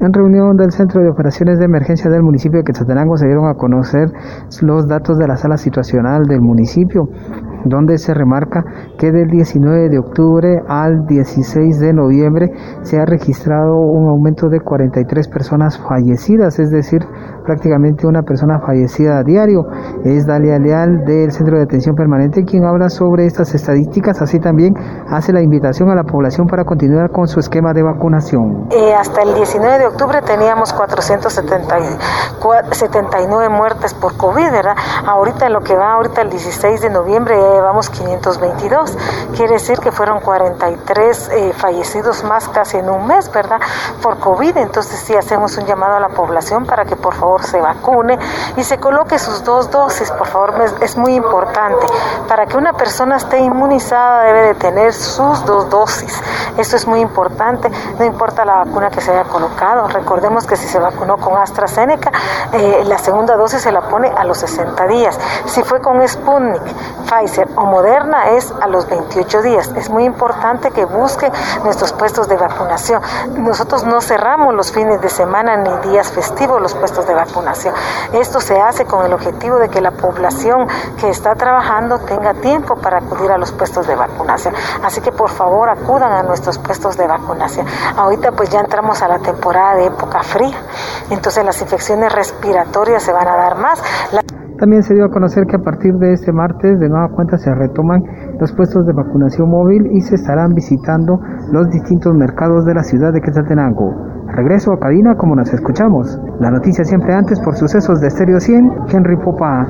En reunión del Centro de Operaciones de Emergencia del municipio de Quetzaltenango se dieron a conocer los datos de la sala situacional del municipio, donde se remarca que del 19 de octubre al 16 de noviembre se ha registrado un aumento de 43 personas fallecidas, es decir, prácticamente una persona fallecida a diario. Es Dalia Leal del Centro de Atención Permanente quien habla sobre estas estadísticas, así también hace la invitación a la población para continuar con su esquema de vacunación. Eh, hasta el 19 de octubre teníamos 479 muertes por COVID, ¿verdad? Ahorita lo que va, ahorita el 16 de noviembre ya llevamos 522. Quiere decir que fueron 43 eh, fallecidos más casi en un mes, ¿verdad? Por COVID. Entonces sí hacemos un llamado a la población para que por favor se vacune y se coloque sus dos dosis, por favor. Es muy importante. Para que una persona esté inmunizada debe de tener sus dos dosis. Esto es muy importante. No importa la vacuna que se haya colocado. Recordemos que si se vacunó con AstraZeneca, eh, la segunda dosis se la pone a los 60 días. Si fue con Sputnik, Pfizer o Moderna es a los 28 días. Es muy importante que busquen nuestros puestos de vacunación. Nosotros no cerramos los fines de semana ni días festivos los puestos de vacunación. Esto se hace con el objetivo de que la población que está trabajando tenga tiempo para acudir a los puestos de vacunación. Así que por favor acudan a nuestros puestos de vacunación. Ahorita pues ya entramos a la temporada de época fría, entonces las infecciones respiratorias se van a dar más. También se dio a conocer que a partir de este martes de nueva cuenta se retoman los puestos de vacunación móvil y se estarán visitando los distintos mercados de la ciudad de Quetzaltenango. Regreso a cabina como nos escuchamos. La noticia siempre antes por sucesos de Estéreo 100, Henry Popa.